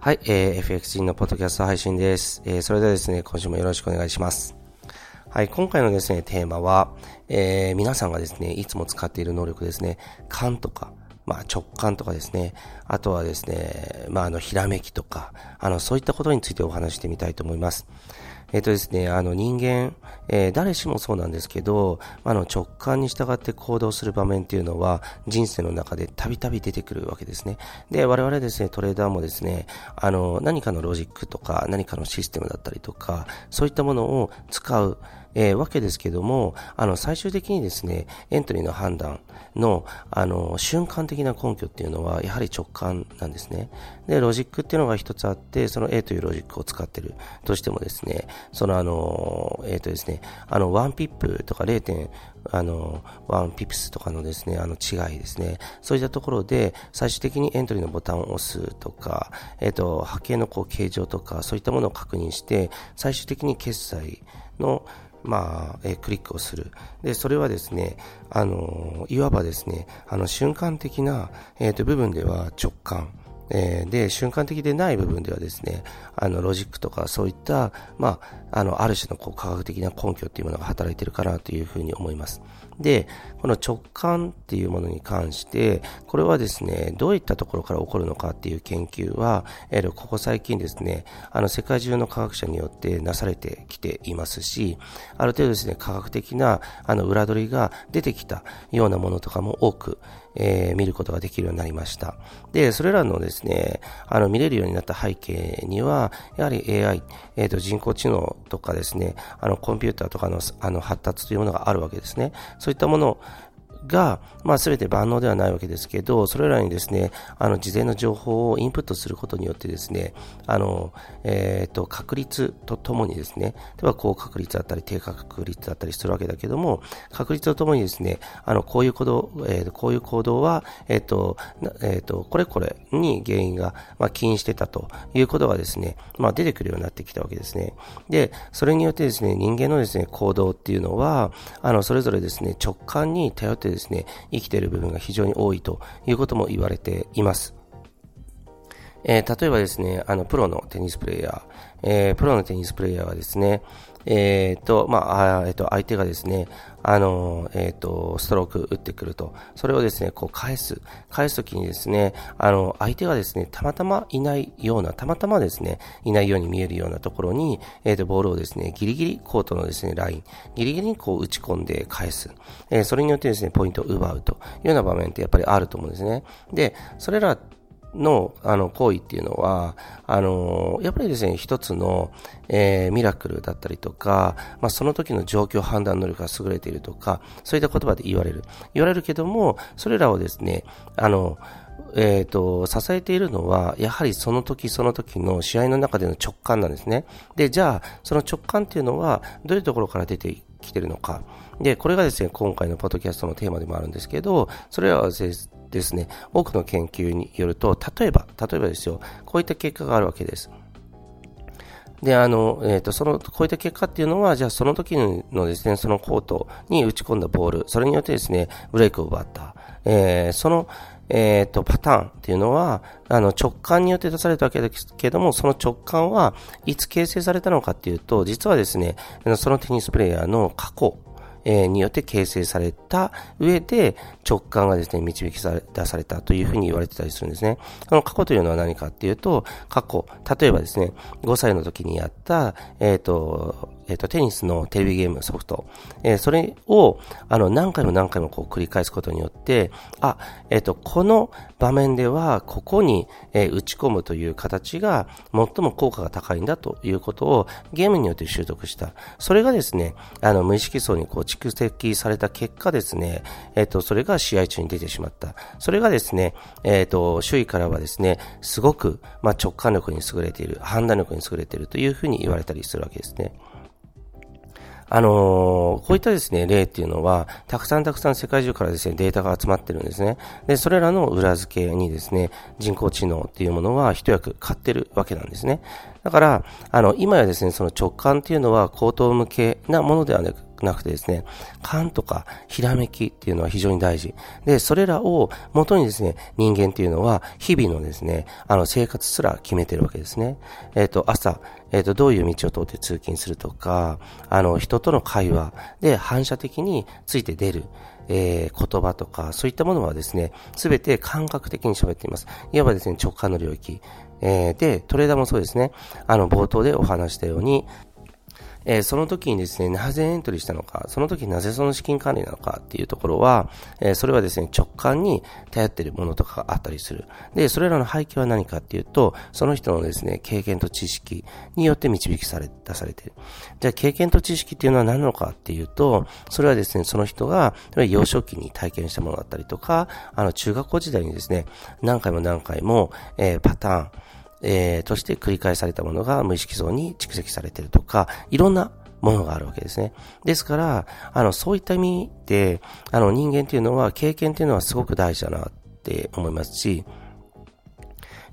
はい、えー、FXG のポッドキャスト配信です。えー、それではですね、今週もよろしくお願いします。はい、今回のですね、テーマは、えー、皆さんがですね、いつも使っている能力ですね、感とか、まあ直感とかですね、あとはですね、まああの、ひらめきとか、あの、そういったことについてお話してみたいと思います。えっ、とですね、あの人間、えー、誰しもそうなんですけど、あの直感に従って行動する場面っていうのは人生の中でたびたび出てくるわけですね。で、我々ですね、トレーダーもですね、あの何かのロジックとか何かのシステムだったりとか、そういったものを使う、えー、わけですけども、あの、最終的にですね、エントリーの判断の、あの、瞬間的な根拠っていうのは、やはり直感なんですね。で、ロジックっていうのが一つあって、その A というロジックを使ってるとしてもですね、そのあの、えっ、ー、とですね、あの、1ピップとか 0. あの、1ピプスとかのですね、あの違いですね。そういったところで、最終的にエントリーのボタンを押すとか、えっ、ー、と、波形のこう形状とか、そういったものを確認して、最終的に決済の、まあ、えー、クリックをする。で、それはですね、あの、いわばですね、あの、瞬間的な、えっ、ー、と、部分では直感。えー、で、瞬間的でない部分ではですね、あの、ロジックとかそういった、まあ、あの、ある種のこう科学的な根拠っていうものが働いているかなというふうに思います。で、この直感っていうものに関して、これはですね、どういったところから起こるのかっていう研究は、ここ最近ですね、あの、世界中の科学者によってなされてきていますし、ある程度ですね、科学的な、あの、裏取りが出てきたようなものとかも多く、えー、見ることができるようになりました。で、それらのですね、あの、見れるようになった背景には、やはり AI、え、ー、と、人工知能とかですね、あの、コンピューターとかの、あの、発達というものがあるわけですね。そういったものをが、まあ、全て万能ではないわけですけど、それらにですね、あの、事前の情報をインプットすることによってですね、あの、えっ、ー、と、確率とともにですね、例えば高確率だったり低確率だったりするわけだけども、確率とともにですね、あの、こういう行動、えー、こういう行動は、えっ、ー、と、えっ、と、これこれに原因が、まあ、起因してたということがですね、まあ、出てくるようになってきたわけですね。で、それによってですね、人間のですね、行動っていうのは、あの、それぞれですね、直感に頼ってですね、生きている部分が非常に多いということも言われています。えー、例えばですね、あの、プロのテニスプレイヤー、えー、プロのテニスプレイヤーはですね、えっ、ー、と、まあ、えっ、ー、と、相手がですね、あの、えっ、ー、と、ストローク打ってくると、それをですね、こう返す。返すときにですね、あの、相手がですね、たまたまいないような、たまたまですね、いないように見えるようなところに、えっ、と、ボールをですね、ギリギリコートのですね、ライン、ギリギリにこう打ち込んで返す。えそれによってですね、ポイントを奪うというような場面ってやっぱりあると思うんですね。で、それらの、あの、行為っていうのは、あの、やっぱりですね、一つの、えー、ミラクルだったりとか、まあ、その時の状況判断能力が優れているとか、そういった言葉で言われる。言われるけども、それらをですね、あの、えっ、ー、と、支えているのは、やはりその時その時の試合の中での直感なんですね。で、じゃあ、その直感っていうのは、どういうところから出てきているのか。で、これがですね、今回のポッドキャストのテーマでもあるんですけど、それらはですね、ですね多くの研究によると、例えば、例えばですよ、こういった結果があるわけです。で、あの、えっ、ー、と、その、こういった結果っていうのは、じゃあその時のですね、そのコートに打ち込んだボール、それによってですね、ブレイクを奪った。えー、その、えっ、ー、と、パターンっていうのは、あの、直感によって出されたわけですけども、その直感はいつ形成されたのかっていうと、実はですね、そのテニスプレイヤーの過去えー、によって形成された上で直感がですね、導き出されたというふうに言われてたりするんですね。この過去というのは何かっていうと、過去、例えばですね、5歳の時にやった、えっ、ー、と、えっ、と、テニスのテレビゲームソフト、えー、それを、あの、何回も何回もこう繰り返すことによって、あ、えっ、と、この場面では、ここに、え打ち込むという形が、最も効果が高いんだということを、ゲームによって習得した。それがですね、あの、無意識層にこう蓄積された結果ですね、えっ、と、それが試合中に出てしまった。それがですね、えっ、と、周囲からはですね、すごく、まあ、直感力に優れている、判断力に優れているというふうに言われたりするわけですね。あのー、こういったですね、例っていうのは、たくさんたくさん世界中からですね、データが集まってるんですね。で、それらの裏付けにですね、人工知能っていうものは一役買ってるわけなんですね。だから、あの、今やですね、その直感っていうのは口頭向けなものではなく、なくてですね、勘とかひらめきっていうのは非常に大事。で、それらを元にですね、人間っていうのは日々のですね、あの生活すら決めてるわけですね。えっ、ー、と、朝、えっ、ー、と、どういう道を通って通勤するとか、あの、人との会話で反射的について出る。えー、言葉とか、そういったものはですね、すべて感覚的に喋っています。いわばですね、直感の領域。えー、で、トレーダーもそうですね、あの、冒頭でお話したように、えー、その時にですね、なぜエントリーしたのか、その時なぜその資金管理なのかっていうところは、えー、それはですね、直感に頼っているものとかがあったりする。で、それらの背景は何かっていうと、その人のですね、経験と知識によって導きされ、出されている。じゃあ、経験と知識っていうのは何なのかっていうと、それはですね、その人が、幼少期に体験したものだったりとか、あの、中学校時代にですね、何回も何回も、えー、パターン、えー、として繰り返されたものが無意識層に蓄積されてるとか、いろんなものがあるわけですね。ですから、あの、そういった意味で、あの、人間っていうのは、経験っていうのはすごく大事だなって思いますし、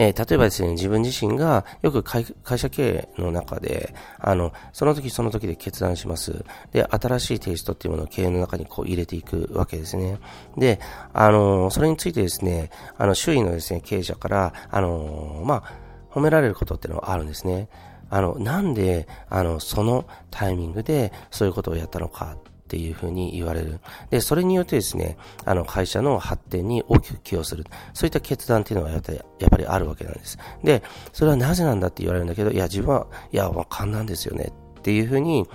えー、例えばですね、自分自身がよく会社経営の中で、あの、その時その時で決断します。で、新しいテイストっていうものを経営の中にこう入れていくわけですね。で、あの、それについてですね、あの、周囲のですね、経営者から、あの、まあ、褒められることってのはあるんですね。あの、なんで、あの、そのタイミングでそういうことをやったのかっていうふうに言われる。で、それによってですね、あの、会社の発展に大きく寄与する。そういった決断っていうのがやっぱり、やっぱりあるわけなんです。で、それはなぜなんだって言われるんだけど、いや、自分は、いや、わかんなんですよねっていうふうに、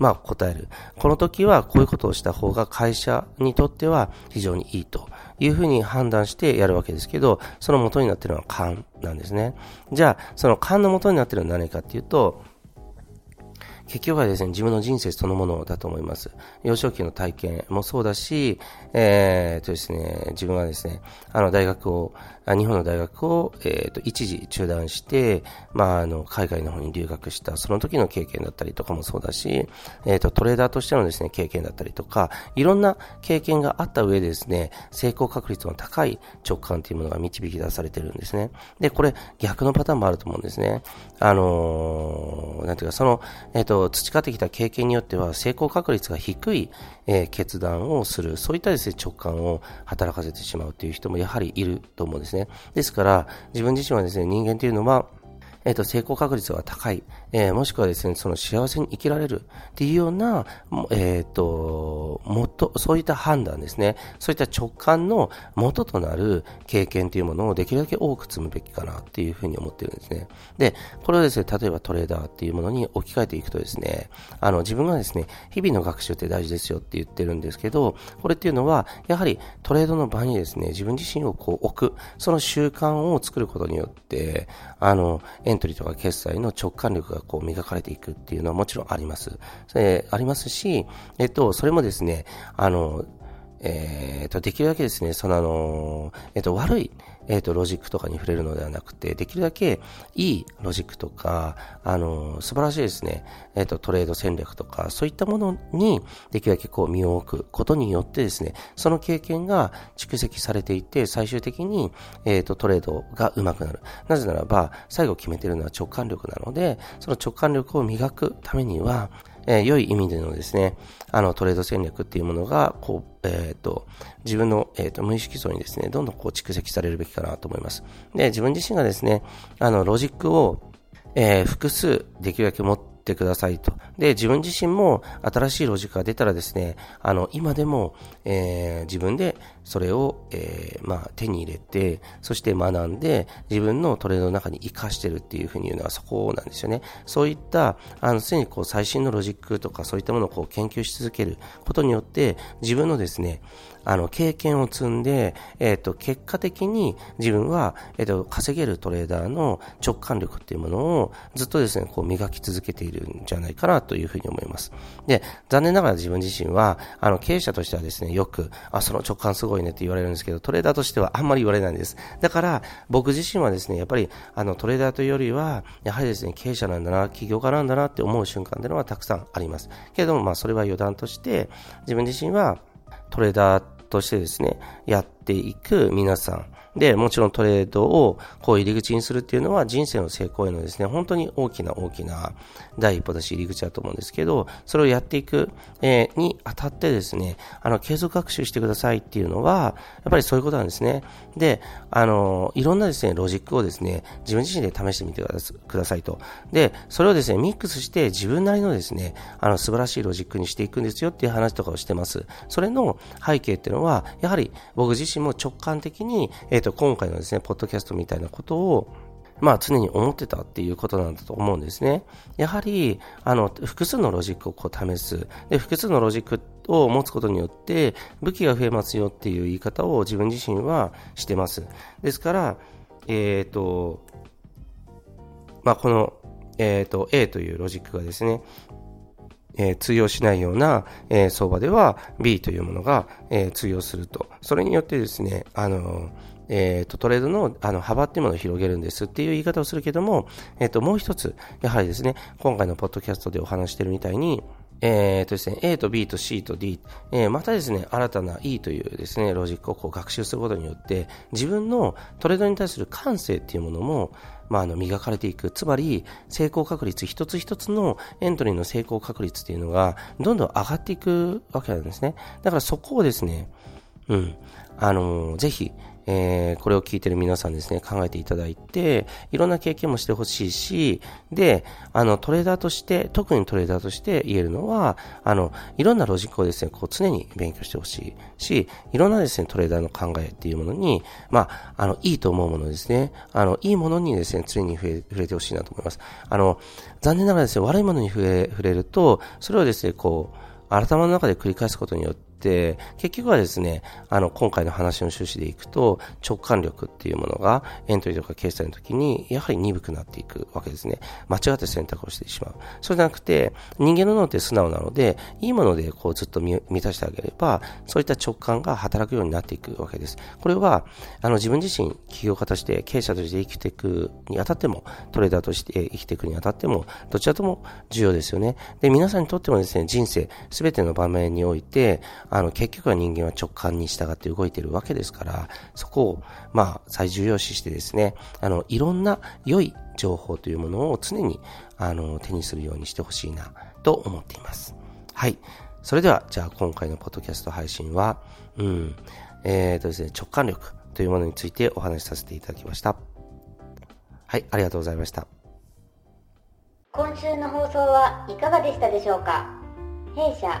まあ、答える。この時はこういうことをした方が会社にとっては非常にいいというふうに判断してやるわけですけど、その元になっているのは勘なんですね。じゃあ、その勘の元になっているのは何かっていうと、結局はですね、自分の人生そのものだと思います。幼少期の体験もそうだし、えー、とですね、自分はですね、あの大学を、日本の大学を、えー、と一時中断して、まあ、あの海外の方に留学したその時の経験だったりとかもそうだし、えー、とトレーダーとしてのですね経験だったりとかいろんな経験があった上でですね成功確率の高い直感というものが導き出されてるんですね。でこれ逆のパターンもあると思うんですね。あの、なんていうかその、えーと、培ってきた経験によっては成功確率が低い、えー、決断をするそういったですね直感を働かせてしまうという人もやはりいると思うんですね。ですから自分自身はですね人間というのはえっ、と、成功確率が高い、えー、もしくはですね、その幸せに生きられるっていうような、えっ、ー、と、もっと、そういった判断ですね、そういった直感の元となる経験というものをできるだけ多く積むべきかなっていうふうに思ってるんですね。で、これをですね、例えばトレーダーっていうものに置き換えていくとですね、あの、自分がですね、日々の学習って大事ですよって言ってるんですけど、これっていうのは、やはりトレードの場にですね、自分自身をこう置く、その習慣を作ることによって、あの、エントリーとか決済の直感力がこう磨かれていくっていうのはもちろんあります。えありますし、えっと、それもですね、あの、えー、と、できるだけですね、そのあの、えっ、と、悪い、えっ、と、ロジックとかに触れるのではなくて、できるだけいいロジックとか、あの、素晴らしいですね、えっ、と、トレード戦略とか、そういったものに、できるだけこう身を置くことによってですね、その経験が蓄積されていて、最終的に、えっ、と、トレードが上手くなる。なぜならば、最後決めてるのは直感力なので、その直感力を磨くためには、えー、良い意味でのですね、あのトレード戦略っていうものが、こう、えっ、ー、と、自分の、えっ、ー、と、無意識層にですね、どんどんこう蓄積されるべきかなと思います。で、自分自身がですね、あの、ロジックを、えー、複数できるだけ持ってくださいと。で、自分自身も新しいロジックが出たらですね、あの、今でも、えー、自分でそれを、えー、まあ、手に入れて、そして学んで、自分のトレードの中に活かしてるっていうふうに言うのはそこなんですよね。そういった、あの、常にこう、最新のロジックとかそういったものをこう、研究し続けることによって、自分のですね、あの、経験を積んで、えっ、ー、と、結果的に自分は、えっ、ー、と、稼げるトレーダーの直感力っていうものをずっとですね、こう磨き続けているんじゃないかなというふうに思います。で、残念ながら自分自身は、あの、経営者としてはですね、よく、あ、その直感すごいねって言われるんですけど、トレーダーとしてはあんまり言われないんです。だから、僕自身はですね、やっぱり、あの、トレーダーというよりは、やはりですね、経営者なんだな、起業家なんだなって思う瞬間っていうのはたくさんあります。けれども、まあ、それは余談として、自分自身は、トレーダーとしてですね、やっていく皆さん、で、もちろんトレードをこう入り口にするっていうのは人生の成功へのですね、本当に大きな大きな第一歩だし入り口だと思うんですけど、それをやっていく、えー、にあたってですね、あの、継続学習してくださいっていうのは、やっぱりそういうことなんですね。で、あの、いろんなですね、ロジックをですね、自分自身で試してみてくださいと。で、それをですね、ミックスして自分なりのですね、あの、素晴らしいロジックにしていくんですよっていう話とかをしてます。それの背景っていうのは、やはり僕自身も直感的に、えっ、ー、と、今回のですね、ポッドキャストみたいなことを、まあ常に思ってたっていうことなんだと思うんですね。やはり、あの、複数のロジックをこう試す。で、複数のロジックを持つことによって武器が増えますよっていう言い方を自分自身はしてます。ですから、えっ、ー、と、まあこの、えっ、ー、と、A というロジックがですね、えー、通用しないような、えー、相場では B というものが、えー、通用すると。それによってですね、あのえっ、と、トレードのあの幅っていうものを広げるんですっていう言い方をするけども、えっ、と、もう一つ、やはりですね、今回のポッドキャストでお話してるみたいに、えーとですね、A と B と C と D、えー、またですね、新たな E というですね、ロジックをこう学習することによって、自分のトレードに対する感性っていうものも、まあ、あの、磨かれていく。つまり、成功確率、一つ一つのエントリーの成功確率っていうのが、どんどん上がっていくわけなんですね。だからそこをですね、うん、あのー、ぜひ、えー、これを聞いてる皆さんですね、考えていただいて、いろんな経験もしてほしいし、で、あの、トレーダーとして、特にトレーダーとして言えるのは、あの、いろんなロジックをですね、こう常に勉強してほしいし、いろんなですね、トレーダーの考えっていうものに、まあ、あの、いいと思うものですね、あの、いいものにですね、常に触れてほしいなと思います。あの、残念ながらですね、悪いものに触れ、触れると、それをですね、こう、頭の中で繰り返すことによって、、結局はですね、あの、今回の話の趣旨でいくと、直感力っていうものがエントリーとか決済の時に、やはり鈍くなっていくわけですね。間違って選択をしてしまう。そうじゃなくて、人間の脳って素直なので、いいものでこうずっと満たしてあげれば、そういった直感が働くようになっていくわけです。これは、あの、自分自身、起業家として、経営者として生きていくにあたっても、トレーダーとして生きていくにあたっても、どちらとも重要ですよね。で、皆さんにとってもですね、人生、すべての場面において、あの、結局は人間は直感に従って動いてるわけですから、そこを、まあ、最重要視してですね、あの、いろんな良い情報というものを常に、あの、手にするようにしてほしいな、と思っています。はい。それでは、じゃあ今回のポッドキャスト配信は、うん、えーとですね、直感力というものについてお話しさせていただきました。はい、ありがとうございました。今週の放送はいかがでしたでしょうか？弊社